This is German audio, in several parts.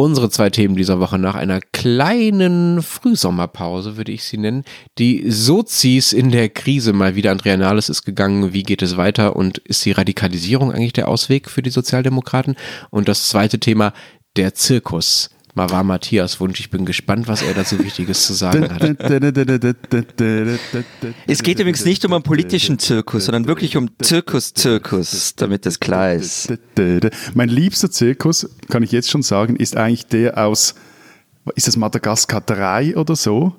Unsere zwei Themen dieser Woche nach einer kleinen Frühsommerpause, würde ich sie nennen. Die Sozis in der Krise mal wieder. Andrea Nahles ist gegangen. Wie geht es weiter? Und ist die Radikalisierung eigentlich der Ausweg für die Sozialdemokraten? Und das zweite Thema, der Zirkus. Mal war Matthias Wunsch. Ich bin gespannt, was er dazu Wichtiges zu sagen hat. Es geht übrigens nicht um einen politischen Zirkus, sondern wirklich um Zirkus-Zirkus, damit das klar ist. Mein liebster Zirkus, kann ich jetzt schon sagen, ist eigentlich der aus, ist das Madagaskar 3 oder so?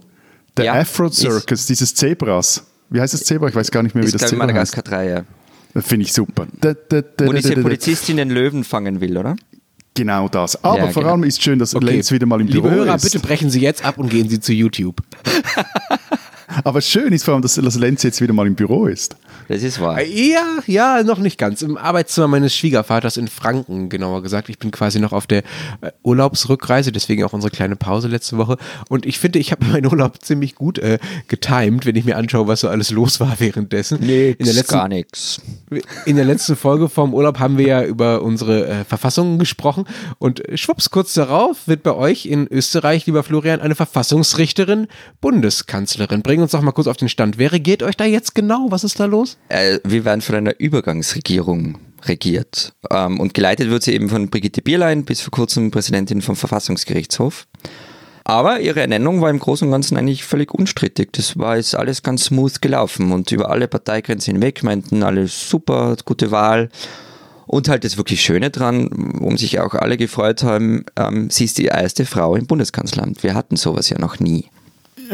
Der Ja, Afro Circus, dieses Zebras. Wie heißt das Zebra? Ich weiß gar nicht mehr, wie Ist, das Zebra Madagaskar heißt. 3, ja. Finde ich super. Wo diese Polizistin den Löwen fangen will, oder? Genau das. Aber Ja, vor genau. allem ist schön, dass Okay. Lenz wieder mal im Liebe Büro Hörer, ist. bitte brechen Sie jetzt ab und gehen Sie zu YouTube. Aber schön ist vor allem, dass, dass Lenz jetzt wieder mal im Büro ist. Das ist wahr. Ja, ja, noch nicht ganz. Im Arbeitszimmer meines Schwiegervaters in Franken, genauer gesagt. Ich bin quasi noch auf der äh, Urlaubsrückreise, deswegen auch unsere kleine Pause letzte Woche. Und ich finde, ich habe meinen Urlaub ziemlich gut äh, getimed, wenn ich mir anschaue, was so alles los war währenddessen. in der letzten, gar nichts. in der letzten Folge vom Urlaub haben wir ja über unsere äh, Verfassungen gesprochen und schwupps, kurz darauf wird bei euch in Österreich, lieber Florian, eine Verfassungsrichterin Bundeskanzlerin. Bring uns doch mal kurz auf den Stand. Wer regiert euch da jetzt genau? Was ist da los? Äh, wir werden von einer Übergangsregierung regiert. Ähm, und geleitet wird sie eben von Brigitte Bierlein, bis vor kurzem Präsidentin vom Verfassungsgerichtshof. Aber ihre Ernennung war im Großen und Ganzen eigentlich völlig unstrittig. Das war jetzt alles ganz smooth gelaufen und über alle Parteigrenzen hinweg meinten alle super, gute Wahl. Und halt das wirklich Schöne dran, worum sich auch alle gefreut haben, ähm, sie ist die erste Frau im Bundeskanzleramt. Wir hatten sowas ja noch nie.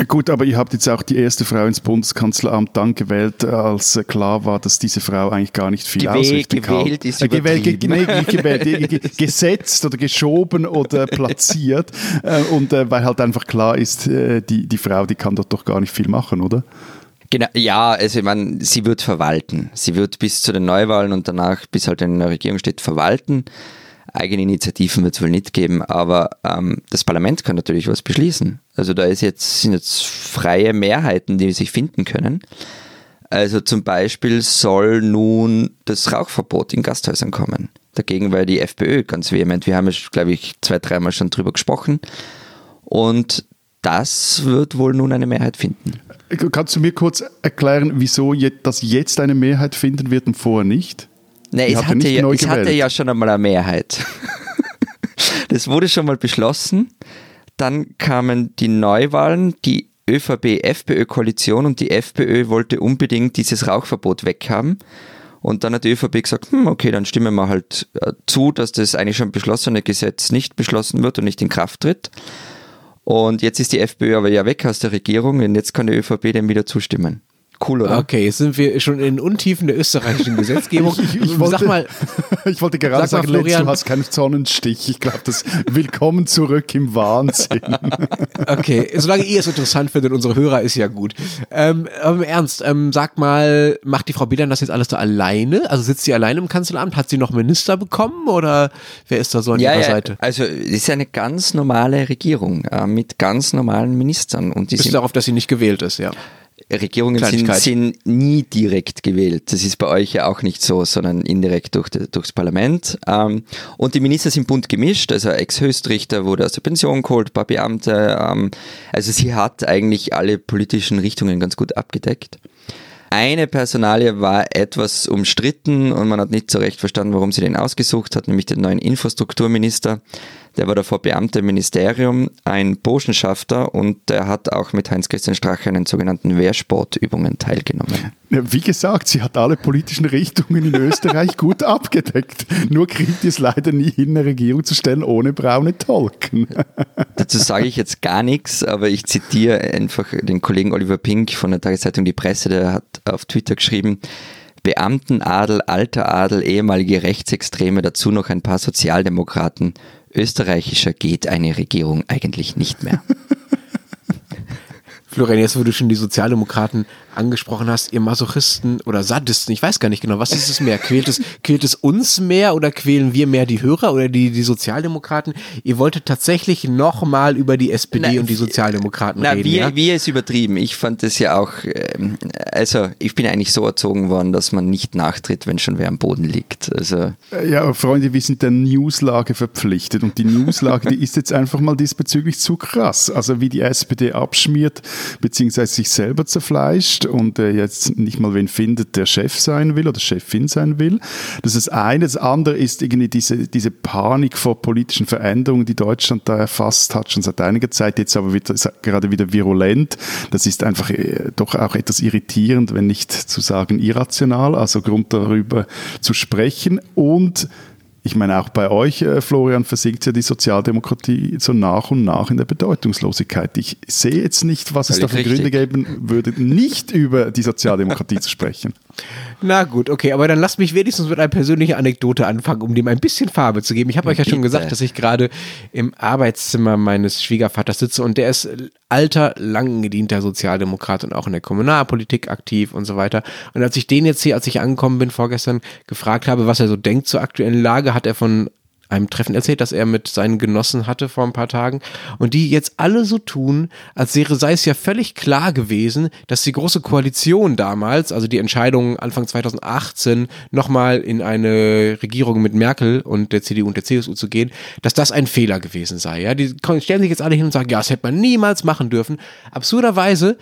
Gut, aber ihr habt jetzt auch die erste Frau ins Bundeskanzleramt dann gewählt, als äh, klar war, dass diese Frau eigentlich gar nicht viel Gewählt- ausrichten kann. gewählt ist Äh, gewählt, gewählt, ge- ge- gesetzt oder geschoben oder platziert. Äh, Und äh, weil halt einfach klar ist, äh, die, die Frau, die kann dort doch gar nicht viel machen, oder? Genau, ja, also ich meine, sie wird verwalten. Sie wird bis zu den Neuwahlen und danach, bis halt eine Regierung steht, verwalten. Eigene Initiativen wird es wohl nicht geben, aber ähm, das Parlament kann natürlich was beschließen. Also da ist jetzt, sind jetzt freie Mehrheiten, die sich finden können. Also zum Beispiel soll nun das Rauchverbot in Gasthäusern kommen. Dagegen war die FPÖ ganz vehement. Wir haben ja, glaube ich, zwei, dreimal schon drüber gesprochen. Und das wird wohl nun eine Mehrheit finden. Kannst du mir kurz erklären, wieso das jetzt eine Mehrheit finden wird und vorher nicht? Nee, Die es hatte, ja, es hatte ja schon einmal eine Mehrheit. das wurde schon mal beschlossen. Dann kamen die Neuwahlen, die ÖVP-FPÖ-Koalition und die FPÖ wollte unbedingt dieses Rauchverbot weghaben. Und dann hat die ÖVP gesagt, hm, okay, dann stimmen wir halt äh, zu, dass das eigentlich schon beschlossene Gesetz nicht beschlossen wird und nicht in Kraft tritt. Und jetzt ist die FPÖ aber ja weg aus der Regierung und jetzt kann die ÖVP dem wieder zustimmen. Cool, oder? Okay, jetzt sind wir schon in den Untiefen der österreichischen Gesetzgebung. Ich, ich, wollte, Sag mal, ich wollte gerade sag mal, sagen, Lenz, Florian- du hast keinen Sonnenstich. Ich glaube, das Willkommen zurück im Wahnsinn. okay, solange ihr es interessant findet, unsere Hörer ist ja gut. Ähm, aber im Ernst, ähm, sag mal, macht die Frau Biedern das jetzt alles da alleine? Also sitzt sie alleine im Kanzleramt? Hat sie noch Minister bekommen oder wer ist da so an Ja, ihrer ja, Seite? also es ist eine ganz normale Regierung äh, mit ganz normalen Ministern und die Bis sind, darauf, dass sie nicht gewählt ist, ja. Regierungen sind, sind nie direkt gewählt. Das ist bei euch ja auch nicht so, sondern indirekt durch, durchs Parlament. Ähm, und die Minister sind bunt gemischt, also Ex-Höchstrichter wurde aus der Pension geholt, ein paar Beamte. Ähm, also sie hat eigentlich alle politischen Richtungen ganz gut abgedeckt. Eine Personalie war etwas umstritten und man hat nicht so recht verstanden, warum sie den ausgesucht hat, nämlich den neuen Infrastrukturminister. Der war davor Beamter im Ministerium, ein Burschenschafter und der hat auch mit Heinz-Christian Strache an den sogenannten Wehrsportübungen teilgenommen. Wie gesagt, sie hat alle politischen Richtungen in Österreich gut abgedeckt. Nur kriegt es leider nie hin, eine Regierung zu stellen ohne braune Tolken. Dazu sage ich jetzt gar nichts, aber ich zitiere einfach den Kollegen Oliver Pink von der Tageszeitung Die Presse, der hat auf Twitter geschrieben, Beamtenadel, alter Adel, ehemalige Rechtsextreme, dazu noch ein paar Sozialdemokraten. Österreichischer geht eine Regierung eigentlich nicht mehr. Florian, jetzt wo du schon die Sozialdemokraten angesprochen hast, ihr Masochisten oder Sadisten, ich weiß gar nicht genau, was ist es mehr? Quält es, quält es uns mehr oder quälen wir mehr die Hörer oder die, die Sozialdemokraten? Ihr wolltet tatsächlich nochmal über die SPD Na, und die Sozialdemokraten Na, reden, wir, ja? wir ist übertrieben. Ich fand das ja auch, ähm, also ich bin eigentlich so erzogen worden, dass man nicht nachtritt, wenn schon wer am Boden liegt. Also Ja, aber Freunde, wir sind der Newslage verpflichtet und die Newslage, die ist jetzt einfach mal diesbezüglich zu krass. Also wie die SPD abschmiert, beziehungsweise sich selber zerfleischt und äh, jetzt nicht mal wen findet, der Chef sein will oder Chefin sein will. Das ist das eine. Das andere ist irgendwie diese, diese Panik vor politischen Veränderungen, die Deutschland da erfasst hat, schon seit einiger Zeit, jetzt aber wieder, gerade wieder virulent. Das ist einfach äh, doch auch etwas irritierend, wenn nicht zu sagen irrational, also Grund darüber zu sprechen und ich meine, auch bei euch, äh, Florian, versinkt ja die Sozialdemokratie so nach und nach in der Bedeutungslosigkeit. Ich sehe jetzt nicht, was es da für Gründe geben würde, nicht über die Sozialdemokratie zu sprechen. Na gut, okay, aber dann lasst mich wenigstens mit einer persönlichen Anekdote anfangen, um dem ein bisschen Farbe zu geben. Ich habe euch ja schon gesagt, dass ich gerade im Arbeitszimmer meines Schwiegervaters sitze und der ist alter, lang gedienter Sozialdemokrat und auch in der Kommunalpolitik aktiv und so weiter. Und als ich den jetzt hier, als ich angekommen bin vorgestern, gefragt habe, was er so denkt zur aktuellen Lage, hat er von einem Treffen erzählt, das er mit seinen Genossen hatte vor ein paar Tagen und die jetzt alle so tun, als wäre sei es ja völlig klar gewesen, dass die große Koalition damals, also die Entscheidung Anfang 2018 nochmal in eine Regierung mit Merkel und der CDU und der CSU zu gehen, dass das ein Fehler gewesen sei. Ja, die stellen sich jetzt alle hin und sagen, ja, das hätte man niemals machen dürfen. Absurderweise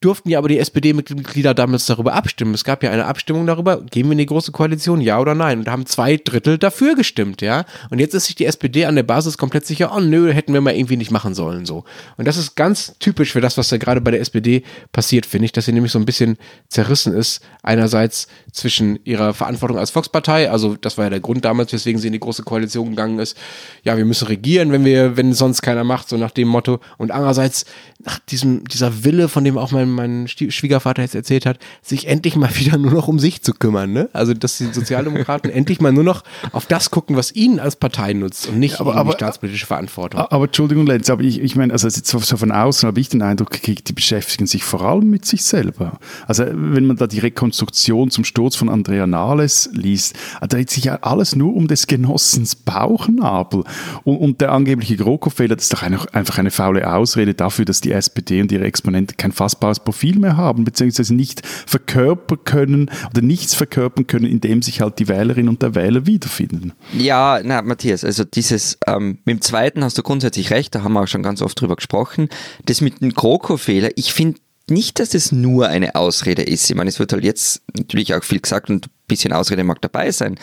durften ja aber die SPD-Mitglieder damals darüber abstimmen. Es gab ja eine Abstimmung darüber, gehen wir in die große Koalition, ja oder nein? Und da haben zwei Drittel dafür gestimmt, ja. Und jetzt ist sich die SPD an der Basis komplett sicher, oh nö, hätten wir mal irgendwie nicht machen sollen, so. Und das ist ganz typisch für das, was da gerade bei der SPD passiert, finde ich, dass sie nämlich so ein bisschen zerrissen ist. Einerseits zwischen ihrer Verantwortung als Volkspartei, also das war ja der Grund damals, weswegen sie in die große Koalition gegangen ist. Ja, wir müssen regieren, wenn wir, wenn sonst keiner macht, so nach dem Motto. Und andererseits nach diesem, dieser Wille, von dem auch mein, mein Schwiegervater jetzt erzählt hat, sich endlich mal wieder nur noch um sich zu kümmern, ne? Also, dass die Sozialdemokraten endlich mal nur noch auf das gucken, was ihnen als Partei nutzt und nicht aber- um die aber- staatspolitische Verantwortung. Aber Entschuldigung, Lenz, aber ich, ich meine, also jetzt so, so von außen habe ich den Eindruck gekriegt, die beschäftigen sich vor allem mit sich selber. Also wenn man da die Rekonstruktion zum Sturz von Andrea Nahles liest, da dreht sich ja alles nur um des Genossens Bauchnabel. Und, und der angebliche GroKo-Fehler, das ist doch einfach eine faule Ausrede dafür, dass die SPD und ihre Exponenten kein fassbares Profil mehr haben, beziehungsweise nicht verkörpern können oder nichts verkörpern können, in dem sich halt die Wählerin und der Wähler wiederfinden. Ja, na, Matthias, also dieses, ähm, mit dem zweiten hast du grundsätzlich recht, da haben wir auch schon ganz oft drüber gesprochen. Das mit dem GroKo-Fehler, ich finde nicht, dass das nur eine Ausrede ist. Ich meine, es wird halt jetzt natürlich auch viel gesagt und ein bisschen Ausrede mag dabei sein.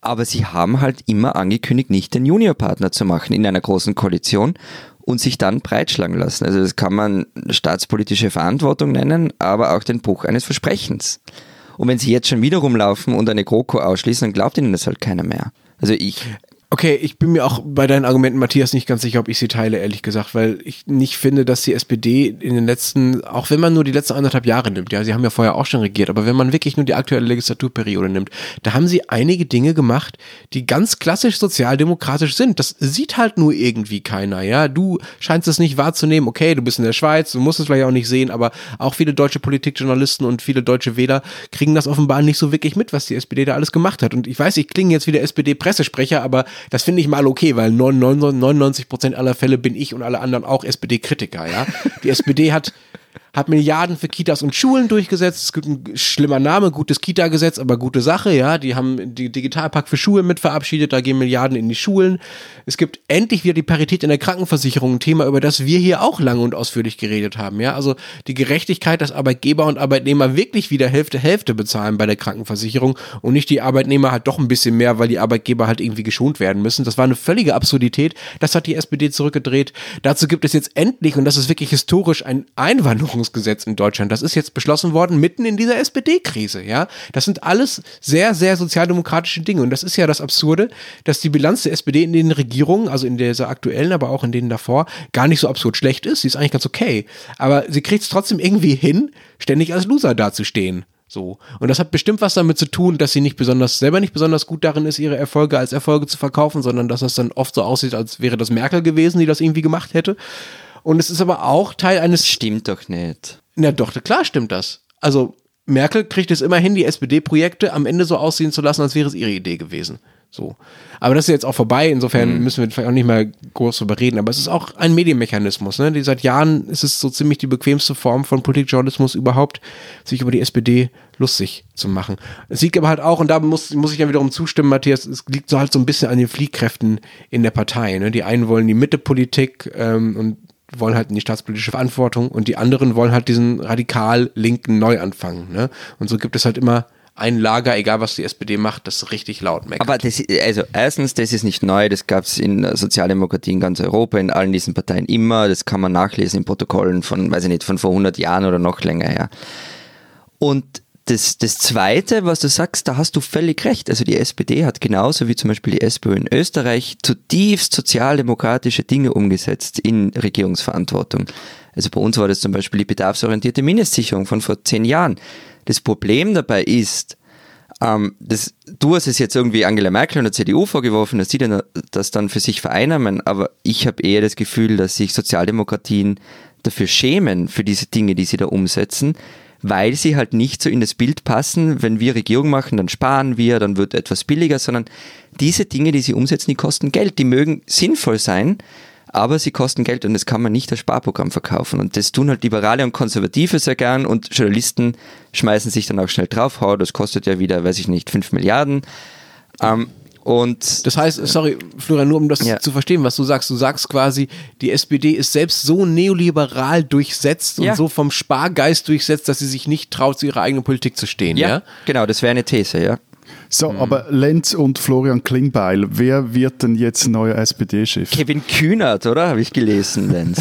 Aber sie haben halt immer angekündigt, nicht den Juniorpartner zu machen in einer großen Koalition und sich dann breitschlagen lassen. Also das kann man staatspolitische Verantwortung nennen, aber auch den Bruch eines Versprechens. Und wenn sie jetzt schon wieder rumlaufen und eine GroKo ausschließen, dann glaubt ihnen das halt keiner mehr. Also ich, Okay, ich bin mir auch bei deinen Argumenten, Matthias, nicht ganz sicher, ob ich sie teile, ehrlich gesagt, weil ich nicht finde, dass die SPD in den letzten, auch wenn man nur die letzten anderthalb Jahre nimmt, ja, sie haben ja vorher auch schon regiert, aber wenn man wirklich nur die aktuelle Legislaturperiode nimmt, da haben sie einige Dinge gemacht, die ganz klassisch sozialdemokratisch sind. Das sieht halt nur irgendwie keiner, ja. Du scheinst es nicht wahrzunehmen, okay, du bist in der Schweiz, du musst es vielleicht auch nicht sehen, aber auch viele deutsche Politikjournalisten und viele deutsche Wähler kriegen das offenbar nicht so wirklich mit, was die SPD da alles gemacht hat. Und ich weiß, ich klinge jetzt wie der SPD-Pressesprecher, aber das finde ich mal okay, weil 99 Prozent aller Fälle bin ich und alle anderen auch SPD-Kritiker, ja. Die SPD hat hat Milliarden für Kitas und Schulen durchgesetzt. Es gibt ein schlimmer Name, gutes Kita-Gesetz, aber gute Sache, ja. Die haben die Digitalpakt für Schulen mit verabschiedet, da gehen Milliarden in die Schulen. Es gibt endlich wieder die Parität in der Krankenversicherung, ein Thema, über das wir hier auch lange und ausführlich geredet haben, ja. Also die Gerechtigkeit, dass Arbeitgeber und Arbeitnehmer wirklich wieder Hälfte Hälfte bezahlen bei der Krankenversicherung und nicht die Arbeitnehmer halt doch ein bisschen mehr, weil die Arbeitgeber halt irgendwie geschont werden müssen. Das war eine völlige Absurdität. Das hat die SPD zurückgedreht. Dazu gibt es jetzt endlich, und das ist wirklich historisch, ein Einwanderungsgesetz in Deutschland. Das ist jetzt beschlossen worden, mitten in dieser SPD-Krise, ja. Das sind alles sehr, sehr sozialdemokratische Dinge. Und das ist ja das Absurde, dass die Bilanz der SPD in den Regierungen, also in dieser aktuellen, aber auch in denen davor, gar nicht so absurd schlecht ist. Sie ist eigentlich ganz okay. Aber sie kriegt es trotzdem irgendwie hin, ständig als Loser dazustehen. So. Und das hat bestimmt was damit zu tun, dass sie nicht besonders, selber nicht besonders gut darin ist, ihre Erfolge als Erfolge zu verkaufen, sondern dass das dann oft so aussieht, als wäre das Merkel gewesen, die das irgendwie gemacht hätte. Und es ist aber auch Teil eines. Stimmt doch nicht. Na doch, klar stimmt das. Also Merkel kriegt es immer hin, die SPD-Projekte am Ende so aussehen zu lassen, als wäre es ihre Idee gewesen. So. Aber das ist jetzt auch vorbei, insofern mhm. müssen wir vielleicht auch nicht mehr groß darüber reden. Aber es ist auch ein Medienmechanismus, ne? Die seit Jahren ist es so ziemlich die bequemste Form von Politikjournalismus überhaupt, sich über die SPD lustig zu machen. Es liegt aber halt auch, und da muss, muss ich ja wiederum zustimmen, Matthias, es liegt so halt so ein bisschen an den Fliehkräften in der Partei. Ne? Die einen wollen die Mittepolitik ähm, und wollen halt in die staatspolitische Verantwortung und die anderen wollen halt diesen radikal linken Neuanfang. Ne? Und so gibt es halt immer ein Lager, egal was die SPD macht, das richtig laut meckert. Aber das, also erstens, das ist nicht neu, das gab es in Sozialdemokratie in ganz Europa, in allen diesen Parteien immer, das kann man nachlesen in Protokollen von, weiß ich nicht, von vor 100 Jahren oder noch länger her. Und das, das Zweite, was du sagst, da hast du völlig recht. Also die SPD hat genauso wie zum Beispiel die SPÖ in Österreich zutiefst sozialdemokratische Dinge umgesetzt in Regierungsverantwortung. Also bei uns war das zum Beispiel die bedarfsorientierte Mindestsicherung von vor zehn Jahren. Das Problem dabei ist, ähm, das, du hast es jetzt irgendwie Angela Merkel und der CDU vorgeworfen, dass sie dann, das dann für sich vereinnahmen, aber ich habe eher das Gefühl, dass sich Sozialdemokratien dafür schämen, für diese Dinge, die sie da umsetzen, weil sie halt nicht so in das Bild passen, wenn wir Regierung machen, dann sparen wir, dann wird etwas billiger, sondern diese Dinge, die sie umsetzen, die kosten Geld, die mögen sinnvoll sein, aber sie kosten Geld und das kann man nicht als Sparprogramm verkaufen. Und das tun halt Liberale und Konservative sehr gern und Journalisten schmeißen sich dann auch schnell drauf, das kostet ja wieder, weiß ich nicht, 5 Milliarden. Ähm, und das heißt, sorry, Florian, nur um das ja. zu verstehen, was du sagst. Du sagst quasi, die SPD ist selbst so neoliberal durchsetzt ja. und so vom Spargeist durchsetzt, dass sie sich nicht traut, zu ihrer eigenen Politik zu stehen. Ja, ja? genau, das wäre eine These, ja. So, mhm. aber Lenz und Florian Klingbeil, wer wird denn jetzt neuer SPD-Chef? Kevin Kühnert, oder? Habe ich gelesen, Lenz.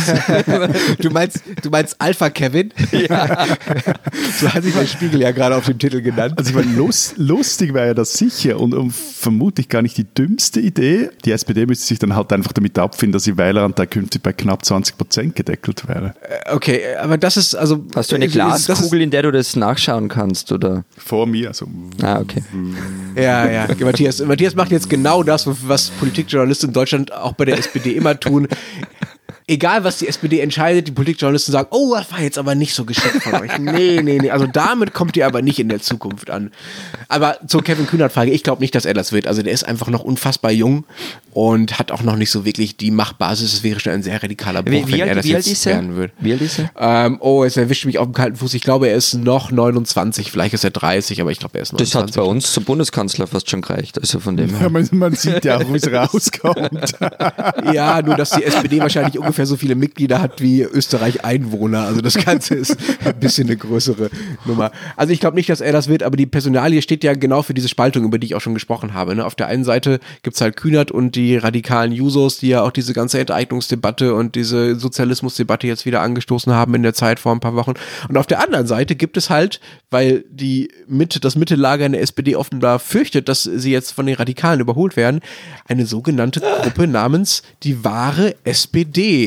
du meinst, du meinst Alpha Kevin? Ja. so hat sich mein Spiegel ja gerade auf dem Titel genannt. Also ich meine, lust, lustig wäre ja das sicher und, und, vermutlich gar nicht die dümmste Idee. Die SPD müsste sich dann halt einfach damit abfinden, dass ihr Wähleranteil künftig bei knapp 20 Prozent gedeckelt wäre. Äh, okay, aber das ist also... Hast du eine Glaskugel, in der du das nachschauen kannst, oder? Vor mir, also... Ah, okay. Ja, ja. Matthias, Matthias macht jetzt genau das, was Politikjournalisten in Deutschland auch bei der SPD immer tun egal was die SPD entscheidet, die Politikjournalisten sagen, oh, das war jetzt aber nicht so geschickt von euch. Nee, nee, nee. Also damit kommt ihr aber nicht in der Zukunft an. Aber zur Kevin Kühnert-Frage, ich glaube nicht, dass er das wird. Also der ist einfach noch unfassbar jung und hat auch noch nicht so wirklich die Machtbasis. Es wäre schon ein sehr radikaler Bruch, wie, wie wenn er das jetzt werden würde. Wie alt ist er? Ähm, oh, es erwischt mich auf dem kalten Fuß. Ich glaube, er ist noch 29, vielleicht ist er 30, aber ich glaube, er ist 29. Das hat bei uns zum Bundeskanzler fast schon gereicht. Also von dem ja, man, man, sieht ja auch, wie es rauskommt. ja, nur dass die SPD wahrscheinlich ungefähr ungefähr so viele Mitglieder hat wie Österreich Einwohner. Also das Ganze ist ein bisschen eine größere Nummer. Also ich glaube nicht, dass er das wird, aber die Personalie steht ja genau für diese Spaltung, über die ich auch schon gesprochen habe. Ne? Auf der einen Seite gibt es halt Kühnert und die radikalen Jusos, die ja auch diese ganze Enteignungsdebatte und diese Sozialismusdebatte jetzt wieder angestoßen haben in der Zeit vor ein paar Wochen. Und auf der anderen Seite gibt es halt, weil die Mitte, das Mittellager in der SPD offenbar fürchtet, dass sie jetzt von den Radikalen überholt werden, eine sogenannte Gruppe namens die wahre SPD.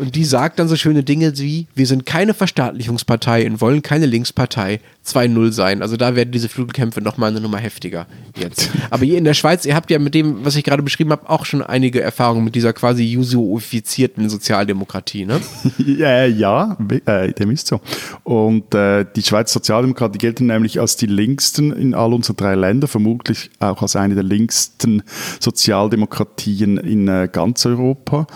Und die sagt dann so schöne Dinge wie, wir sind keine Verstaatlichungspartei und wollen keine Linkspartei 2-0 sein. Also da werden diese Flügelkämpfe nochmal eine Nummer heftiger jetzt. Aber ihr in der Schweiz, ihr habt ja mit dem, was ich gerade beschrieben habe, auch schon einige Erfahrungen mit dieser quasi jusoifizierten Sozialdemokratie, ne? ja, ja äh, dem ist so. Und äh, die Schweizer Sozialdemokratie gelten nämlich als die linksten in all unseren drei Ländern, vermutlich auch als eine der linksten Sozialdemokratien in äh, ganz Europa.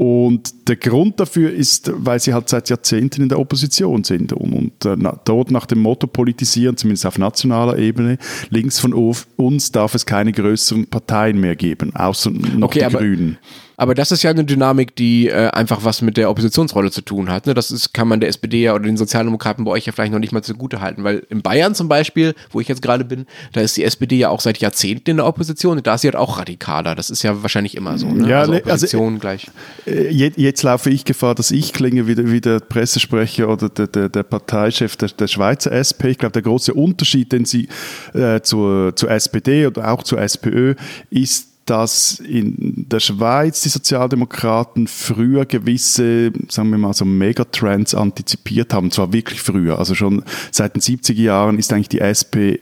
Und der Grund dafür ist, weil sie halt seit Jahrzehnten in der Opposition sind und, und äh, dort nach dem Motto politisieren, zumindest auf nationaler Ebene, links von uns darf es keine größeren Parteien mehr geben, außer noch okay, die Grünen. Aber das ist ja eine Dynamik, die äh, einfach was mit der Oppositionsrolle zu tun hat. Ne? Das ist, kann man der SPD ja oder den Sozialdemokraten bei euch ja vielleicht noch nicht mal zugute halten, weil in Bayern zum Beispiel, wo ich jetzt gerade bin, da ist die SPD ja auch seit Jahrzehnten in der Opposition und da ist sie halt auch radikaler. Das ist ja wahrscheinlich immer so. Ne? Ja, also ne, also, Opposition also, gleich. Äh, jetzt, jetzt, laufe ich Gefahr, dass ich klinge wie der, wie der Pressesprecher oder der, der, der Parteichef der, der Schweizer SP. Ich glaube, der große Unterschied, den sie äh, zur, zur SPD oder auch zur SPÖ ist, dass in der Schweiz die Sozialdemokraten früher gewisse, sagen wir mal so Megatrends antizipiert haben, zwar wirklich früher, also schon seit den 70er Jahren ist eigentlich die SP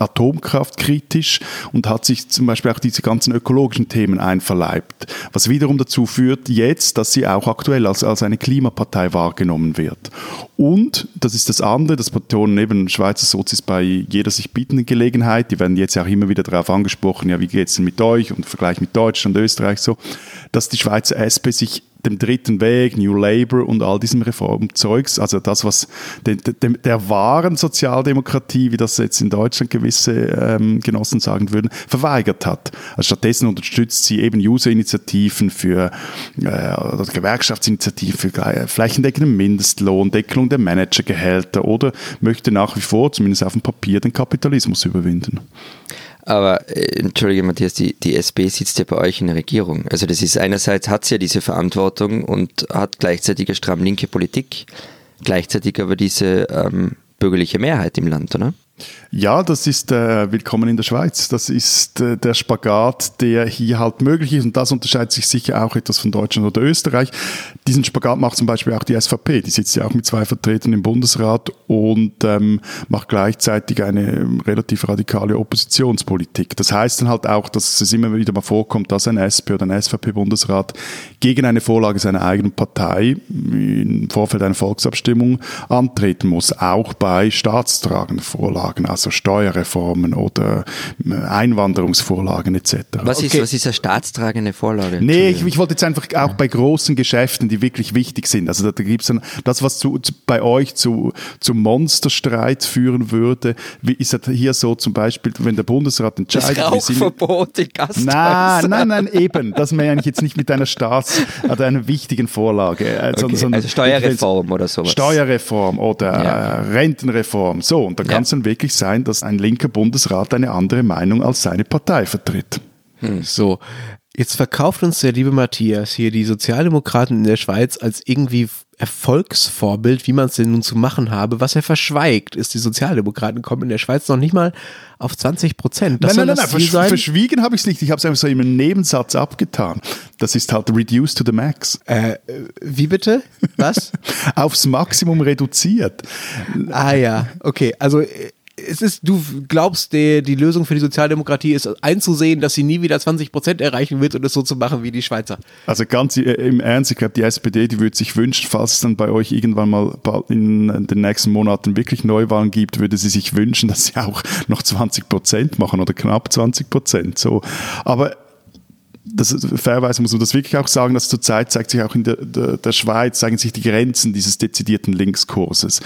Atomkraft kritisch und hat sich zum Beispiel auch diese ganzen ökologischen Themen einverleibt. Was wiederum dazu führt jetzt, dass sie auch aktuell als, als eine Klimapartei wahrgenommen wird. Und, das ist das andere, das betonen eben Schweizer Sozis bei jeder sich bietenden Gelegenheit, die werden jetzt auch immer wieder darauf angesprochen, ja, wie geht es denn mit euch und im Vergleich mit Deutschland, Österreich so, dass die Schweizer SP sich dem dritten Weg, New Labour und all diesem Reformzeugs, also das, was de, de, der wahren Sozialdemokratie, wie das jetzt in Deutschland gewisse ähm, Genossen sagen würden, verweigert hat. Also stattdessen unterstützt sie eben User-Initiativen für äh, Gewerkschaftsinitiativen für flächendeckenden Mindestlohn, Deckelung der Managergehälter oder möchte nach wie vor, zumindest auf dem Papier, den Kapitalismus überwinden. Aber äh, entschuldige Matthias, die, die SP sitzt ja bei euch in der Regierung. Also das ist einerseits hat sie ja diese Verantwortung und hat gleichzeitig eine stramm linke Politik, gleichzeitig aber diese ähm, bürgerliche Mehrheit im Land, oder? Ja, das ist äh, Willkommen in der Schweiz. Das ist äh, der Spagat, der hier halt möglich ist und das unterscheidet sich sicher auch etwas von Deutschland oder Österreich. Diesen Spagat macht zum Beispiel auch die SVP. Die sitzt ja auch mit zwei Vertretern im Bundesrat und ähm, macht gleichzeitig eine relativ radikale Oppositionspolitik. Das heißt dann halt auch, dass es immer wieder mal vorkommt, dass ein SP oder ein SVP-Bundesrat gegen eine Vorlage seiner eigenen Partei im Vorfeld einer Volksabstimmung antreten muss, auch bei staatstragenden Vorlagen, also Steuerreformen oder äh, Einwanderungsvorlagen etc. Was, okay. ist, was ist eine staatstragende Vorlage? Nee, ich, ich wollte jetzt einfach auch bei großen Geschäften, die wirklich wichtig sind. Also da, da gibt es dann das, was zu, zu, bei euch zu, zu Monsterstreit führen würde. Wie ist das hier so zum Beispiel, wenn der Bundesrat entscheidet... Das Rauchverbot in Nein, nein, nein, eben. Das meine ich jetzt nicht mit einer Staats-, oder einer wichtigen Vorlage. Äh, okay. Sondern, also Steuerreform oder sowas. Steuerreform oder ja. Rentenreform. So, und da kann es ja. dann wirklich sein, dass ein linker Bundesrat eine andere Meinung als seine Partei vertritt. Hm. So, Jetzt verkauft uns der liebe Matthias hier die Sozialdemokraten in der Schweiz als irgendwie Erfolgsvorbild, wie man es denn nun zu machen habe. Was er verschweigt, ist, die Sozialdemokraten kommen in der Schweiz noch nicht mal auf 20 Prozent. Nein, nein, nein, nein. Versch sein? verschwiegen habe ich es nicht. Ich habe es einfach so in einem Nebensatz abgetan. Das ist halt reduced to the max. Äh, wie bitte? Was? Aufs Maximum reduziert. Ah ja, okay. Also äh, es ist, du glaubst, die, die Lösung für die Sozialdemokratie ist einzusehen, dass sie nie wieder 20 Prozent erreichen wird und es so zu machen wie die Schweizer. Also ganz äh, im Ernst, ich glaube, die SPD, die würde sich wünschen, falls es dann bei euch irgendwann mal in den nächsten Monaten wirklich Neuwahlen gibt, würde sie sich wünschen, dass sie auch noch 20 Prozent machen oder knapp 20 Prozent. So. Aber das, fairerweise muss man das wirklich auch sagen, dass zurzeit zeigt sich auch in der, der, der Schweiz, zeigen sich die Grenzen dieses dezidierten Linkskurses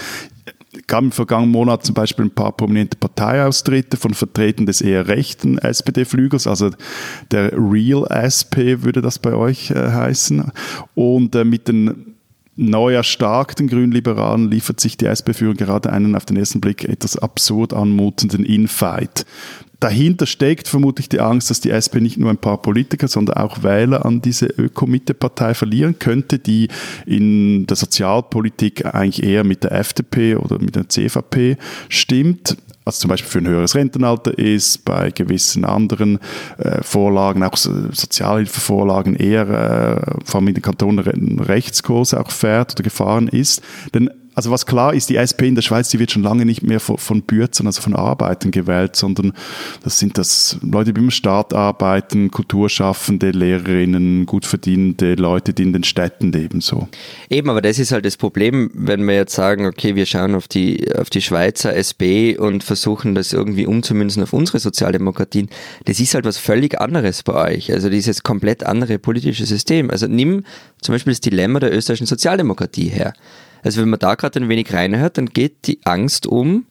gab im vergangenen Monat zum Beispiel ein paar prominente Parteiaustritte von Vertretern des eher rechten SPD-Flügels, also der Real SP würde das bei euch äh, heißen. Und äh, mit den neu erstarkten Grünliberalen liefert sich die SP-Führung gerade einen auf den ersten Blick etwas absurd anmutenden Infight. Dahinter steckt vermutlich die Angst, dass die SP nicht nur ein paar Politiker, sondern auch Wähler an diese Ökomitte-Partei verlieren. Könnte, die in der Sozialpolitik eigentlich eher mit der FDP oder mit der CVP stimmt also zum Beispiel für ein höheres Rentenalter ist, bei gewissen anderen äh, Vorlagen, auch Sozialhilfevorlagen eher äh, vor allem in den Kantonen Rechtskurse auch fährt oder gefahren ist. Denn also was klar ist, die SP in der Schweiz, die wird schon lange nicht mehr von, von Bürzern, also von Arbeitern gewählt, sondern das sind das Leute, die im Staat arbeiten, Kulturschaffende, Lehrerinnen, gut verdienende Leute, die in den Städten leben, so. Eben, aber das ist halt das Problem, wenn wir jetzt sagen, okay, wir schauen auf die, auf die Schweizer SP und versuchen das irgendwie umzumünzen auf unsere Sozialdemokratien. Das ist halt was völlig anderes bei euch. Also dieses komplett andere politische System. Also nimm zum Beispiel das Dilemma der österreichischen Sozialdemokratie her. Also wenn man da gerade ein wenig reinhört, dann geht die Angst um,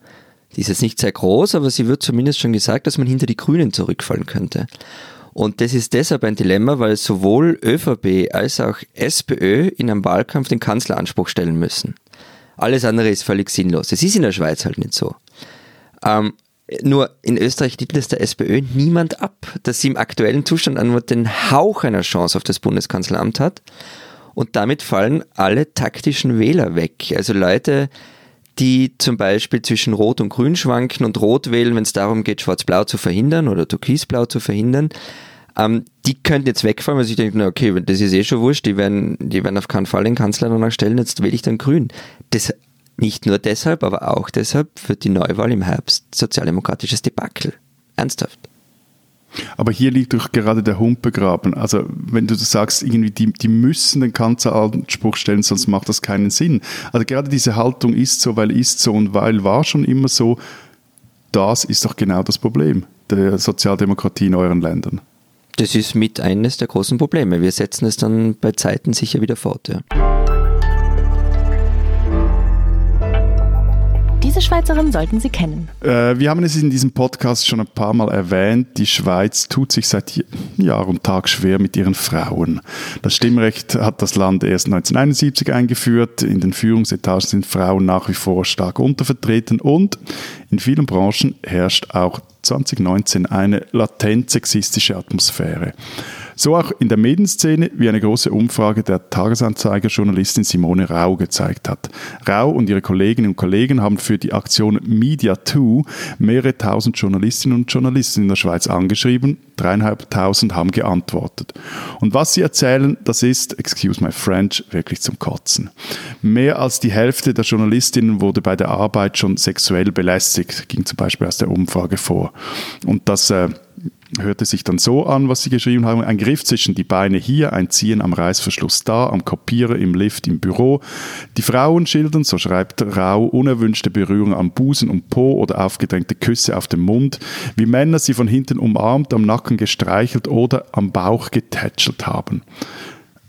die ist jetzt nicht sehr groß, aber sie wird zumindest schon gesagt, dass man hinter die Grünen zurückfallen könnte. Und das ist deshalb ein Dilemma, weil sowohl ÖVP als auch SPÖ in einem Wahlkampf den Kanzleranspruch stellen müssen. Alles andere ist völlig sinnlos. Das ist in der Schweiz halt nicht so. Ähm, nur in Österreich nimmt es der SPÖ niemand ab, dass sie im aktuellen Zustand nur den Hauch einer Chance auf das Bundeskanzleramt hat und damit fallen alle taktischen Wähler weg. Also Leute, die zum Beispiel zwischen Rot und Grün schwanken und Rot wählen, wenn es darum geht, Schwarz-Blau zu verhindern oder Türkis-Blau zu verhindern, ähm, die könnten jetzt wegfallen, weil sie denken, okay, das ist eh schon wurscht, die werden, die werden auf keinen Fall den Kanzler danach stellen, jetzt wähle ich dann Grün. Das Nicht nur deshalb, aber auch deshalb wird die Neuwahl im Herbst sozialdemokratisches Debakel. Ernsthaft. Aber hier liegt doch gerade der Hund begraben. Also wenn du sagst, irgendwie die, die müssen den Kanzleranspruch stellen, sonst macht das keinen Sinn. Also gerade diese Haltung ist so, weil ist so und weil war schon immer so, das ist doch genau das Problem der Sozialdemokratie in euren Ländern. Das ist mit eines der großen Probleme. Wir setzen es dann bei Zeiten sicher wieder fort. Ja. Diese Schweizerin sollten Sie kennen. Äh, wir haben es in diesem Podcast schon ein paar Mal erwähnt. Die Schweiz tut sich seit Jahr und Tag schwer mit ihren Frauen. Das Stimmrecht hat das Land erst 1971 eingeführt. In den Führungsetagen sind Frauen nach wie vor stark untervertreten und in vielen Branchen herrscht auch 2019 eine latent sexistische Atmosphäre. So auch in der Medienszene, wie eine große Umfrage der Tagesanzeiger-Journalistin Simone Rau gezeigt hat. Rau und ihre Kolleginnen und Kollegen haben für die Aktion Media2 mehrere tausend Journalistinnen und Journalisten in der Schweiz angeschrieben. Dreieinhalbtausend haben geantwortet. Und was sie erzählen, das ist, excuse my French, wirklich zum Kotzen. Mehr als die Hälfte der Journalistinnen wurde bei der Arbeit schon sexuell belästigt, ging zum Beispiel aus der Umfrage vor. Und das äh, hörte sich dann so an, was sie geschrieben haben. Ein Griff zwischen die Beine hier, ein Ziehen am Reißverschluss da, am Kopierer, im Lift, im Büro. Die Frauen schildern, so schreibt Rau, unerwünschte Berührungen am Busen und Po oder aufgedrängte Küsse auf dem Mund, wie Männer sie von hinten umarmt, am Nacken gestreichelt oder am Bauch getätschelt haben.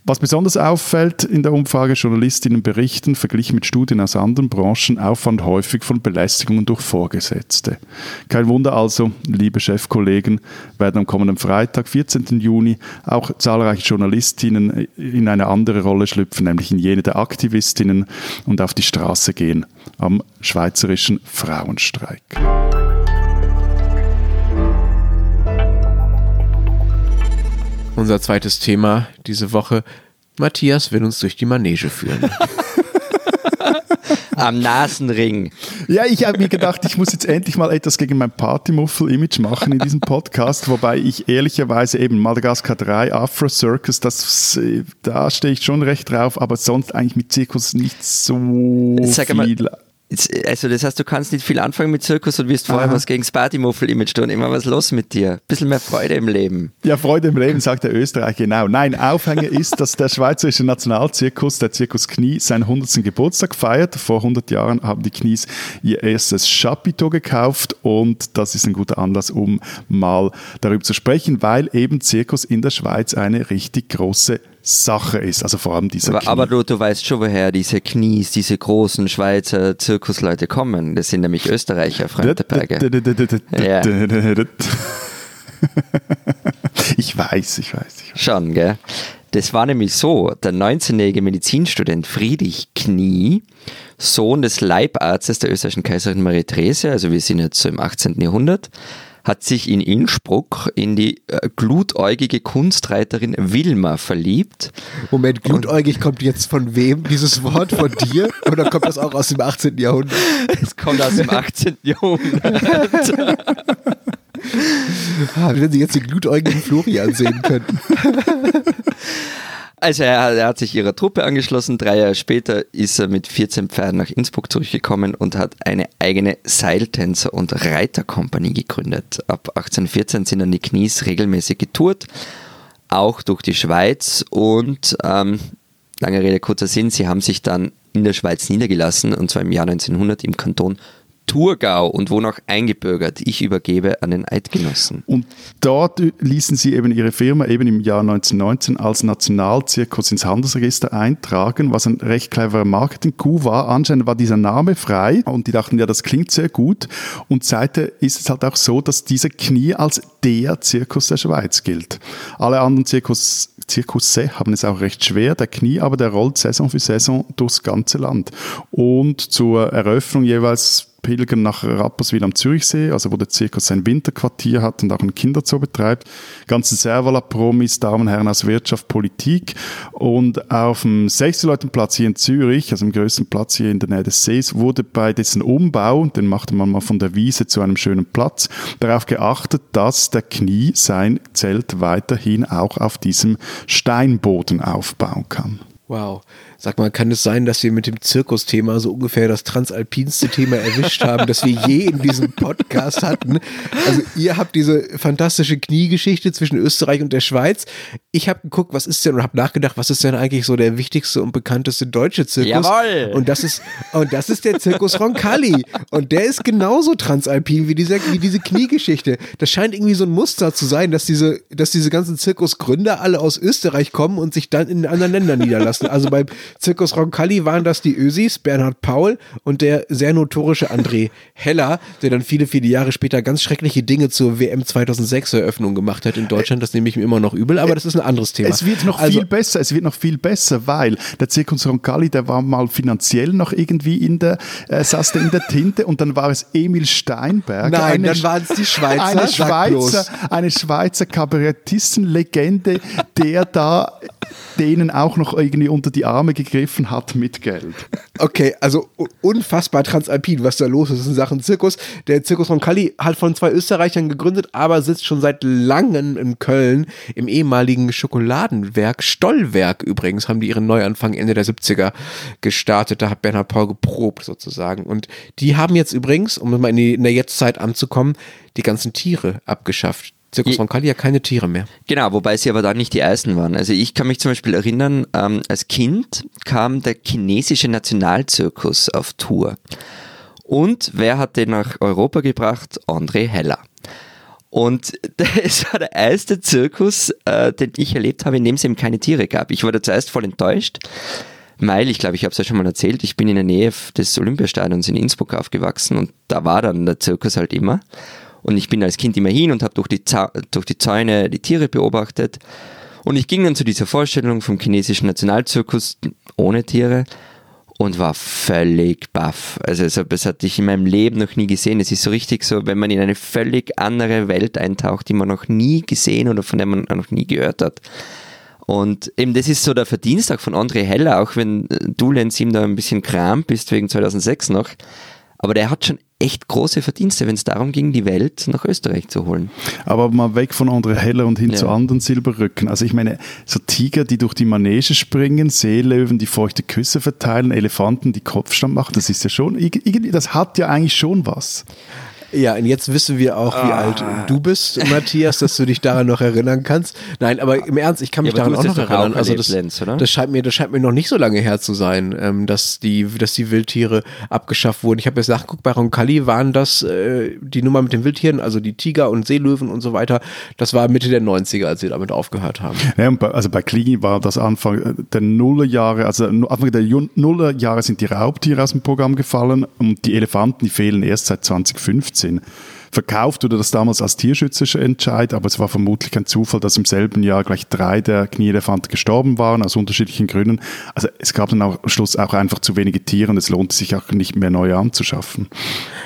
Was besonders auffällt in der Umfrage, Journalistinnen berichten, verglichen mit Studien aus anderen Branchen, Aufwand häufig von Belästigungen durch Vorgesetzte. Kein Wunder also, liebe Chefkollegen, werden am kommenden Freitag, 14. Juni, auch zahlreiche Journalistinnen in eine andere Rolle schlüpfen, nämlich in jene der Aktivistinnen und auf die Straße gehen am schweizerischen Frauenstreik. Unser zweites Thema diese Woche. Matthias will uns durch die Manege führen. Am Nasenring. Ja, ich habe mir gedacht, ich muss jetzt endlich mal etwas gegen mein Partymuffel-Image machen in diesem Podcast, wobei ich ehrlicherweise eben Madagascar 3, Afro Circus, das, da stehe ich schon recht drauf, aber sonst eigentlich mit Zirkus nicht so Sag viel. Mal, also das heißt, du kannst nicht viel anfangen mit Zirkus und wirst vorher Aha. was gegen das Partymuffel-Image tun. Immer was los mit dir. Bisschen mehr Freude im Leben. Ja, Freude im Leben, sagt der Österreicher, genau. Nein, Aufhänger ist, dass der Schweizerische Nationalzirkus, der Zirkus Knie, seinen 100. Geburtstag feiert. Vor 100 Jahren haben die Knies ihr erstes Chapiteau gekauft und das ist ein guter Anlass, um mal darüber zu sprechen, weil eben Zirkus in der Schweiz eine richtig große Sache ist, also vor allem dieser Aber, Knie. aber du, du weißt schon, woher diese Knies, diese großen Schweizer Zirkusleute kommen. Das sind nämlich Österreicher, Freunde Ich weiß, ich weiß. Ich weiß. Schon, gell? Das war nämlich so, der 19-jährige Medizinstudent Friedrich Knie, Sohn des Leibarztes der österreichischen Kaiserin Marie Therese, also wir sind jetzt so im 18. Jahrhundert, hat sich in Innsbruck in die äh, glutäugige Kunstreiterin Wilma verliebt. Moment, glutäugig kommt jetzt von wem dieses Wort? Von dir? Oder kommt das auch aus dem 18. Jahrhundert? Es kommt aus dem 18. Jahrhundert. ah, wenn Sie jetzt den glutäugigen Florian sehen könnten. Also er, er, hat sich ihrer Truppe angeschlossen. Drei Jahre später ist er mit 14 Pferden nach Innsbruck zurückgekommen und hat eine eigene Seiltänzer- und Reiterkompanie gegründet. Ab 1814 sind dann die Knies regelmäßig getourt, auch durch die Schweiz. Und ähm, lange Rede, kurzer Sinn, sie haben sich dann in der Schweiz niedergelassen, und zwar im Jahr 1900 im Kanton Thurgau und wo noch eingebürgert. Ich übergebe an den Eidgenossen. Und dort ließen sie eben ihre Firma eben im Jahr 1919 als Nationalzirkus ins Handelsregister eintragen, was ein recht cleverer Marketing-Coup war. Anscheinend war dieser Name frei und die dachten, ja, das klingt sehr gut. Und seither ist es halt auch so, dass dieser Knie als der Zirkus der Schweiz gilt. Alle anderen Zirkus Zirkusse haben es auch recht schwer. Der Knie aber, der rollt Saison für Saison durchs ganze Land. Und zur Eröffnung jeweils pilgern nach Rapperswil am Zürichsee, also wo der Zirkus sein Winterquartier hat und auch ein Kinderzoo betreibt. Ganze Servala Promis, Damen und Herren aus Wirtschaft, Politik. Und auf dem 16 Platz hier in Zürich, also im größten Platz hier in der Nähe des Sees, wurde bei dessen Umbau, den machte man mal von der Wiese zu einem schönen Platz, darauf geachtet, dass der Knie sein Zelt weiterhin auch auf diesem Steinboden aufbauen kann. Wow. Sag mal, kann es sein, dass wir mit dem Zirkusthema so ungefähr das transalpinste Thema erwischt haben, das wir je in diesem Podcast hatten? Also ihr habt diese fantastische Kniegeschichte zwischen Österreich und der Schweiz. Ich habe geguckt, was ist denn und habe nachgedacht, was ist denn eigentlich so der wichtigste und bekannteste deutsche Zirkus? Jawohl. Und das ist und das ist der Zirkus Roncalli und der ist genauso transalpin wie diese wie diese Kniegeschichte. Das scheint irgendwie so ein Muster zu sein, dass diese dass diese ganzen Zirkusgründer alle aus Österreich kommen und sich dann in anderen Ländern niederlassen. Also beim Zirkus Roncalli waren das die Ösis, Bernhard Paul und der sehr notorische André Heller, der dann viele, viele Jahre später ganz schreckliche Dinge zur WM 2006 Eröffnung gemacht hat in Deutschland. Das nehme ich mir immer noch übel, aber das ist ein anderes Thema. Es wird noch Also- viel besser, es wird noch viel besser, weil der Zirkus Roncalli, der war mal finanziell noch irgendwie in der, äh, saß der in der Tinte und dann war es Emil Steinberger. Nein, eine dann waren es die Schweizer. Eine. Schweizer, eine Schweizer Kabarettistenlegende, der da denen auch noch irgendwie unter die Arme gegriffen hat mit Geld. Okay, also unfassbar transalpin, was da los ist in Sachen Zirkus. Der Zirkus Roncalli hat von zwei Österreichern gegründet, aber sitzt schon seit langem in Köln im ehemaligen Schokoladenwerk, Stollwerk übrigens, haben die ihren Neuanfang Ende der 70er gestartet. Da hat Bernhard Paul geprobt sozusagen. Und die haben jetzt übrigens, um mal in, die, in der Jetztzeit anzukommen, die ganzen Tiere abgeschafft. Zirkus Roncalli hat keine Tiere mehr. Genau, wobei sie aber da nicht die ersten waren. Also ich kann mich zum Beispiel erinnern, ähm, als Kind kam der chinesische Nationalzirkus auf Tour. Und wer hat den nach Europa gebracht? André Heller. Und es war der erste Zirkus, äh, den ich erlebt habe, in dem es eben keine Tiere gab. Ich war da zuerst voll enttäuscht, weil, ich glaube, ich habe es ja schon mal erzählt, ich bin in der Nähe des Olympiastadions in Innsbruck aufgewachsen und da war dann der Zirkus halt immer. Und ich bin als Kind immer hin und habe durch, die durch die Zäune die Tiere beobachtet. Und ich ging dann zu dieser Vorstellung vom chinesischen Nationalzirkus ohne Tiere und war völlig baff. Also das, hatte ich in meinem Leben noch nie gesehen. Es ist so richtig so, wenn man in eine völlig andere Welt eintaucht, die man noch nie gesehen oder von der man noch nie gehört hat. Und eben das ist so der Verdienst auch von André Heller, auch wenn du, Lenz, ihm da ein bisschen kram bist wegen 2006 noch. Aber der hat schon echt große Verdienste, wenn es darum ging, die Welt nach Österreich zu holen. Aber mal weg von André Heller und hin Ja. zu anderen Silberrücken. Also ich meine, so Tiger, die durch die Manege springen, Seelöwen, die feuchte Küsse verteilen, Elefanten, die Kopfstand machen, das ist ja schon, irg- irgendwie, das hat ja eigentlich schon was. Ja, und jetzt wissen wir auch, wie alt du bist, Matthias, dass du dich daran noch erinnern kannst. Nein, aber im Ernst, ich kann mich Ja, daran auch noch erinnern. auch Also das, Lenz, oder? das scheint mir, das scheint mir noch nicht so lange her zu sein, ähm, dass die, dass die Wildtiere abgeschafft wurden. Ich habe jetzt nachgeguckt, bei Roncalli waren das äh, die Nummer mit den Wildtieren, also die Tiger und Seelöwen und so weiter. Das war Mitte der 90er, als sie damit aufgehört haben. Ja, und bei, also bei Kligi war das Anfang der Nullerjahre, also Anfang der Nullerjahre sind die Raubtiere aus dem Programm gefallen und die Elefanten, die fehlen erst seit 2015. Verkauft wurde das damals als Tierschutzentscheid, aber es war vermutlich ein Zufall, dass im selben Jahr gleich drei der Knieelefanten gestorben waren, aus unterschiedlichen Gründen. Also es gab dann auch am Schluss auch einfach zu wenige Tiere und es lohnte sich auch nicht mehr neue anzuschaffen.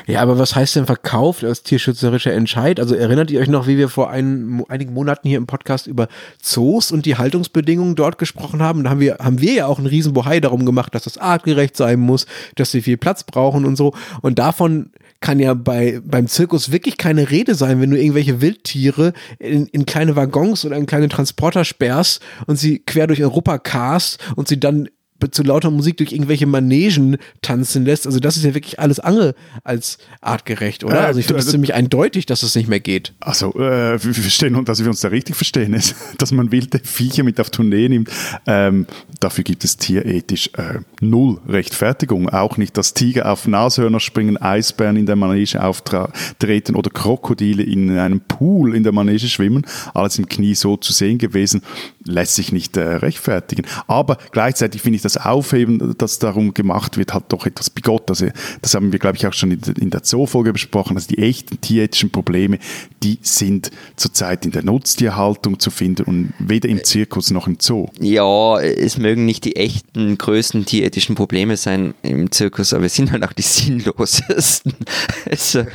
Ja, aber was heißt denn verkauft als tierschützerischer Entscheid? Also erinnert ihr euch noch, wie wir vor ein, einigen Monaten hier im Podcast über Zoos und die Haltungsbedingungen dort gesprochen haben? Da haben wir, haben wir ja auch einen riesen Bohai darum gemacht, dass das artgerecht sein muss, dass sie viel Platz brauchen und so. Und davon kann ja bei, beim Zirkus wirklich keine Rede sein, wenn du irgendwelche Wildtiere in, in kleine Waggons oder in kleine Transporter sperrst und sie quer durch Europa cast und sie dann zu lauter Musik durch irgendwelche Manegen tanzen lässt. Also das ist ja wirklich alles andere als artgerecht, oder? Äh, Also ich finde es also- ziemlich eindeutig, dass es nicht mehr geht. Also, äh, wir wir verstehen, und dass wir uns da richtig verstehen, ist, dass man wilde Viecher mit auf Tournee nimmt. Ähm, dafür gibt es tierethisch äh, null Rechtfertigung. Auch nicht, dass Tiger auf Nashörner springen, Eisbären in der Manege auftreten oder Krokodile in einem Pool in der Manege schwimmen. Alles im Knie so zu sehen gewesen, lässt sich nicht äh, rechtfertigen. Aber gleichzeitig finde ich das Aufheben, das darum gemacht wird, halt doch etwas bigott. Also, das haben wir, glaube ich, auch schon in der, in der Zoo-Folge besprochen. Also die echten tierethischen Probleme, die sind zurzeit in der Nutztierhaltung zu finden und weder im Zirkus noch im Zoo. Ja, es mögen nicht die echten größten tierethischen Probleme sein im Zirkus, aber es sind halt auch die sinnlosesten. Also,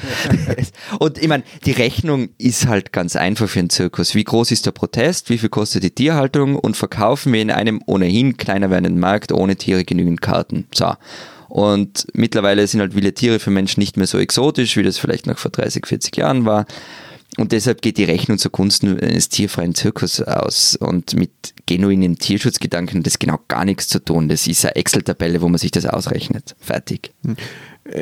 und ich meine, die Rechnung ist halt ganz einfach für einen Zirkus. Wie groß ist der Protest? Wie viel kostet die Tierhaltung? Und verkaufen wir in einem ohnehin kleiner werdenden Markt ohne Tiere genügend Karten? So. Und mittlerweile sind halt wilde Tiere für Menschen nicht mehr so exotisch, wie das vielleicht noch vor 30, 40 Jahren war. und deshalb geht die Rechnung zugunsten eines tierfreien Zirkus aus und mit genuinen Tierschutzgedanken hat das genau gar nichts zu tun. Das ist eine Excel-Tabelle, wo man sich das ausrechnet. Fertig.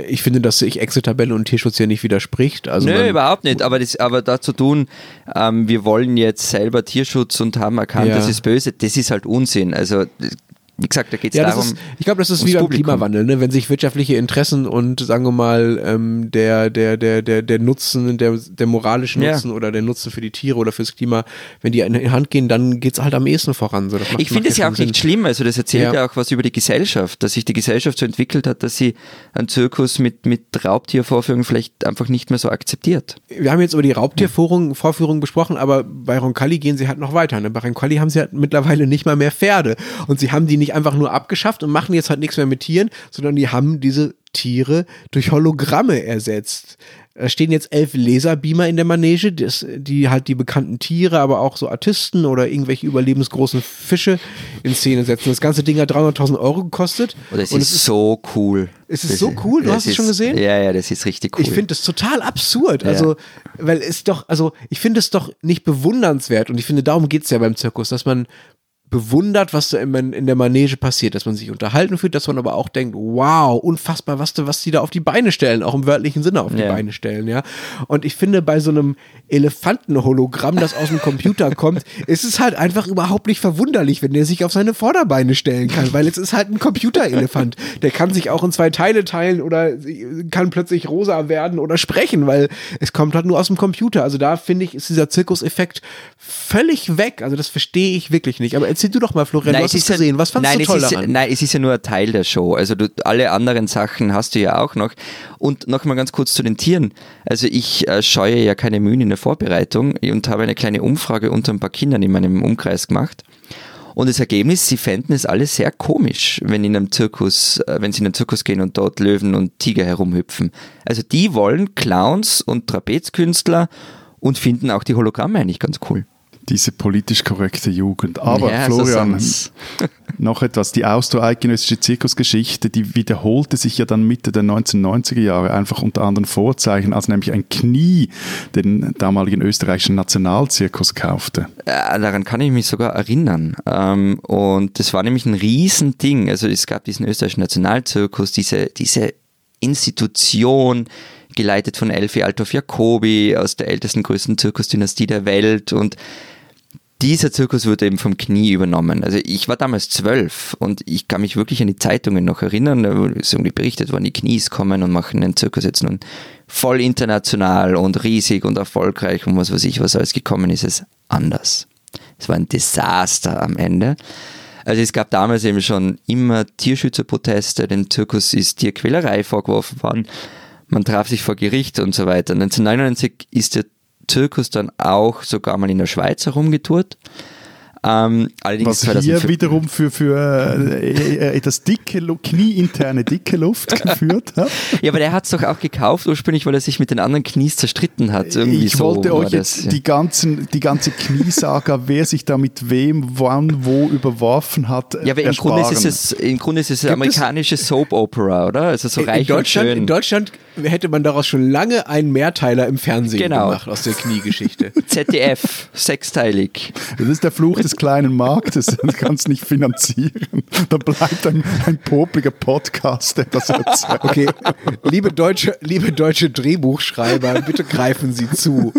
Ich finde, dass sich Excel-Tabelle und Tierschutz ja nicht widerspricht. Also Nö, überhaupt nicht. Aber, das, aber dazu tun, ähm, wir wollen jetzt selber Tierschutz und haben erkannt, Ja. das ist böse, das ist halt Unsinn. Also, wie gesagt, da geht es Ja, darum. ist, ich glaube, das ist wie beim Publikum. Klimawandel, ne? wenn sich wirtschaftliche Interessen und sagen wir mal ähm, der, der, der, der, der Nutzen, der, der moralische Ja. Nutzen oder der Nutzen für die Tiere oder fürs Klima, wenn die in die Hand gehen, dann geht's halt am ehesten voran. So, macht, Ich finde es ja auch schon nicht Sinn. schlimm. Also das erzählt Ja. ja. auch was über die Gesellschaft, dass sich die Gesellschaft so entwickelt hat, dass sie einen Zirkus mit, mit Raubtiervorführungen vielleicht einfach nicht mehr so akzeptiert. Wir haben jetzt über die Raubtiervorführung Vorführung besprochen, aber bei Roncalli gehen sie halt noch weiter. Ne? Bei Roncalli haben sie halt mittlerweile nicht mal mehr Pferde. Und sie haben die nicht einfach nur abgeschafft und machen jetzt halt nichts mehr mit Tieren, sondern die haben diese Tiere durch Hologramme ersetzt. Da stehen jetzt elf Laserbeamer in der Manege, das, die halt die bekannten Tiere, aber auch so Artisten oder irgendwelche überlebensgroßen Fische in Szene setzen. Das ganze Ding hat 300.000 Euro gekostet. Oder es und ist, so cool. Es ist Das so cool? Du hast es ist- schon gesehen? Ja, ja, das ist richtig cool. Ich finde das total absurd. Also, weil es doch, also ich finde es doch nicht bewundernswert und ich finde, darum geht es ja beim Zirkus, dass man bewundert, was da in, der Manege passiert, dass man sich unterhalten fühlt, dass man aber auch denkt, wow, unfassbar, was, was die da auf die Beine stellen, auch im wörtlichen Sinne auf die Ja. Beine stellen, ja. Und ich finde, bei so einem Elefantenhologramm, das aus dem Computer kommt, ist es halt einfach überhaupt nicht verwunderlich, wenn der sich auf seine Vorderbeine stellen kann, weil es ist halt ein Computerelefant. Der kann sich auch in zwei Teile teilen oder kann plötzlich rosa werden oder sprechen, weil es kommt halt nur aus dem Computer. Also da finde ich, ist dieser Zirkuseffekt völlig weg. Also das verstehe ich wirklich nicht. Aber erzähl du doch mal, Florian, du hast es ja- gesehen. Was fandest nein, du toll es ist, ja- daran? Nein, es ist ja nur ein Teil der Show. Also du, alle anderen Sachen hast du ja auch noch. Und noch mal ganz kurz zu den Tieren. Also ich äh, scheue ja keine Mühen in der Vorbereitung und habe eine kleine Umfrage unter ein paar Kindern in meinem Umkreis gemacht. Und das Ergebnis, sie fänden es alle sehr komisch, wenn in einem Zirkus, äh, wenn sie in einen Zirkus gehen und dort Löwen und Tiger herumhüpfen. Also die wollen Clowns und Trapezkünstler und finden auch die Hologramme eigentlich ganz cool. Diese politisch korrekte Jugend. Aber Ja, so Florian, sind's. noch etwas. Die austroeidgenössische Zirkusgeschichte, die wiederholte sich ja dann Mitte der 1990er Jahre einfach unter anderen Vorzeichen, als nämlich ein Knie den damaligen österreichischen Nationalzirkus kaufte. Äh, daran kann ich mich sogar erinnern. Ähm, und das war nämlich ein Riesending. Also es gab diesen österreichischen Nationalzirkus, diese, diese Institution, geleitet von Elfi Althoff Jacobi aus der ältesten, größten Zirkusdynastie der Welt. Und dieser Zirkus wurde eben vom Knie übernommen. Also ich war damals zwölf und ich kann mich wirklich an die Zeitungen noch erinnern, da ist irgendwie berichtet worden, die Knies kommen und machen den Zirkus jetzt nun voll international und riesig und erfolgreich und was weiß ich, was alles gekommen ist, ist anders. Es war ein Desaster am Ende. Also es gab damals eben schon immer Tierschützerproteste, dem Zirkus ist Tierquälerei vorgeworfen worden, man traf sich vor Gericht und so weiter. 1999 ist der Zirkus dann auch sogar mal in der Schweiz herumgetourt. Ähm, allerdings Was 2005 hier wiederum für, für äh, äh, das dicke, knieinterne dicke Luft geführt hat. Ja, aber der hat es doch auch gekauft ursprünglich, weil er sich mit den anderen Knies zerstritten hat. Irgendwie ich so wollte euch das, jetzt ja. die, ganzen, die ganze Kniesaga, wer sich da mit wem, wann, wo überworfen hat, Ja, aber im Grunde, ist es, im Grunde ist es Gibt es- amerikanische Soap Opera, oder? Also so in, reich Deutschland, und schön. in Deutschland hätte man daraus schon lange einen Mehrteiler im Fernsehen Genau. gemacht aus der Kniegeschichte. ZDF, sechsteilig. Das ist der Fluch des kleinen Marktes, das kannst nicht finanzieren. Da bleibt ein, ein popliger Podcast, der das erzählt. Okay, liebe deutsche, liebe deutsche Drehbuchschreiber, bitte greifen Sie zu.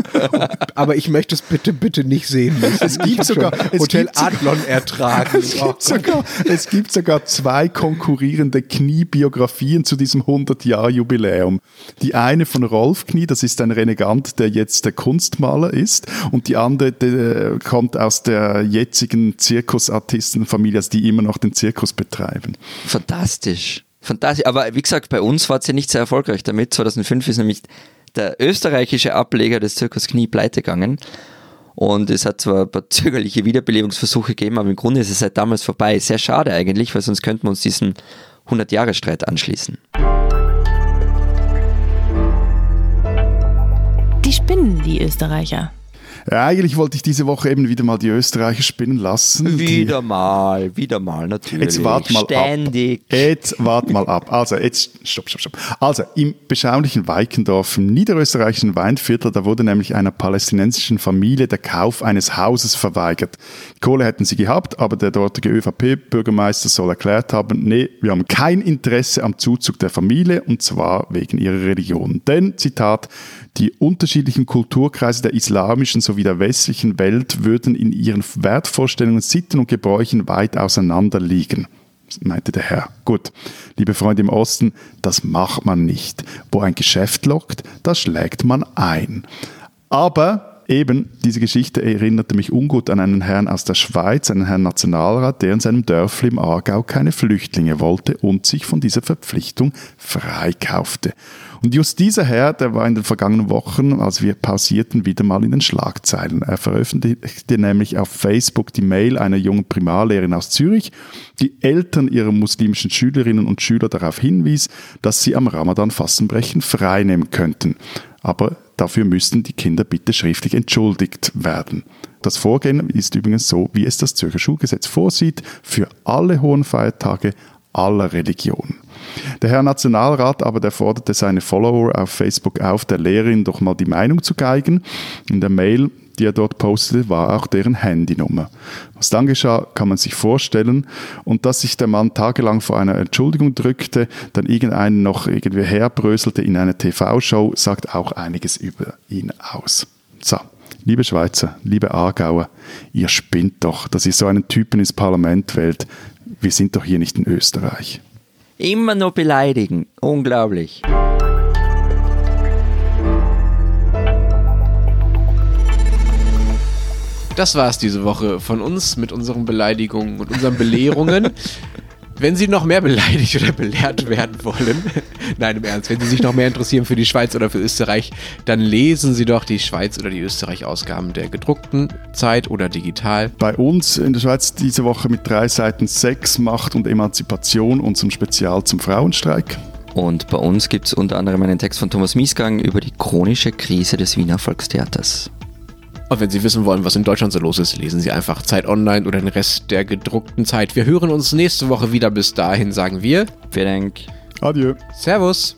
Aber ich möchte es bitte, bitte nicht sehen müssen. Es gibt sogar- es Hotel gibt Adlon ertragen. Es gibt, sogar, es gibt sogar zwei konkurrierende Kniebiografien zu diesem 100-Jahr-Jubiläum. Die eine von Rolf Knie, das ist ein Renegant, der jetzt der Kunstmaler ist, und die andere der kommt aus der jetzigen Zirkusartistenfamilie, also die immer noch den Zirkus betreiben. Fantastisch. Fantastisch. Aber wie gesagt, bei uns war es ja nicht sehr erfolgreich damit. 2005 ist nämlich der österreichische Ableger des Zirkus Knie pleite gegangen. Und es hat zwar ein paar zögerliche Wiederbelebungsversuche gegeben, aber im Grunde ist es seit damals vorbei. Sehr schade eigentlich, weil sonst könnten wir uns diesen 100-Jahre-Streit anschließen. Die spinnen, die Österreicher. Ja, eigentlich wollte ich diese Woche eben wieder mal die Österreicher spinnen lassen. Wieder mal, wieder mal, natürlich. Jetzt wart mal Ständig. ab. Jetzt wart mal ab. Also, jetzt, stopp, stopp, stopp. Also, im beschaulichen Weikendorf, im niederösterreichischen Weinviertel, da wurde nämlich einer palästinensischen Familie der Kauf eines Hauses verweigert. Kohle hätten sie gehabt, aber der dortige ÖVP-Bürgermeister soll erklärt haben, nee, wir haben kein Interesse am Zuzug der Familie und zwar wegen ihrer Religion. Denn, Zitat, die unterschiedlichen Kulturkreise der islamischen sowie der westlichen Welt würden in ihren Wertvorstellungen, Sitten und Gebräuchen weit auseinander liegen meinte der Herr. Gut, liebe Freunde im Osten, das macht man nicht. Wo ein Geschäft lockt, da schlägt man ein. Aber eben, diese Geschichte erinnerte mich ungut an einen Herrn aus der Schweiz, einen Herrn Nationalrat, der in seinem Dörfli im Aargau keine Flüchtlinge wollte und sich von dieser Verpflichtung freikaufte. Und just dieser Herr, der war in den vergangenen Wochen, als wir pausierten, wieder mal in den Schlagzeilen. Er veröffentlichte nämlich auf Facebook die Mail einer jungen Primarlehrerin aus Zürich, die Eltern ihrer muslimischen Schülerinnen und Schüler darauf hinwies, dass sie am Ramadan Fassenbrechen freinehmen könnten. Aber dafür müssten die Kinder bitte schriftlich entschuldigt werden. Das Vorgehen ist übrigens so, wie es das Zürcher Schulgesetz vorsieht, für alle hohen Feiertage aller Religionen. Der Herr Nationalrat aber, der forderte seine Follower auf Facebook auf, der Lehrerin doch mal die Meinung zu geigen. In der Mail, die er dort postete, war auch deren Handynummer. Was dann geschah, kann man sich vorstellen. Und dass sich der Mann tagelang vor einer Entschuldigung drückte, dann irgendeinen noch irgendwie herbröselte in einer TV-Show, sagt auch einiges über ihn aus. So. Liebe Schweizer, liebe Aargauer, ihr spinnt doch, dass ihr so einen Typen ins Parlament wählt. Wir sind doch hier nicht in Österreich. Immer nur beleidigen. Unglaublich. Das war es diese Woche von uns mit unseren Beleidigungen und unseren Belehrungen. Wenn Sie noch mehr beleidigt oder belehrt werden wollen, nein, im Ernst, wenn Sie sich noch mehr interessieren für die Schweiz oder für Österreich, dann lesen Sie doch die Schweiz oder die Österreich-Ausgaben der gedruckten Zeit oder digital. Bei uns in der Schweiz diese Woche mit drei Seiten Sex, Macht und Emanzipation und zum Spezial zum Frauenstreik. Und bei uns gibt es unter anderem einen Text von Thomas Miesgang über die chronische Krise des Wiener Volkstheaters. Und wenn Sie wissen wollen, was in Deutschland so los ist, lesen Sie einfach Zeit Online oder den Rest der gedruckten Zeit. Wir hören uns nächste Woche wieder. Bis dahin sagen wir. Vielen Dank. Adieu. Servus.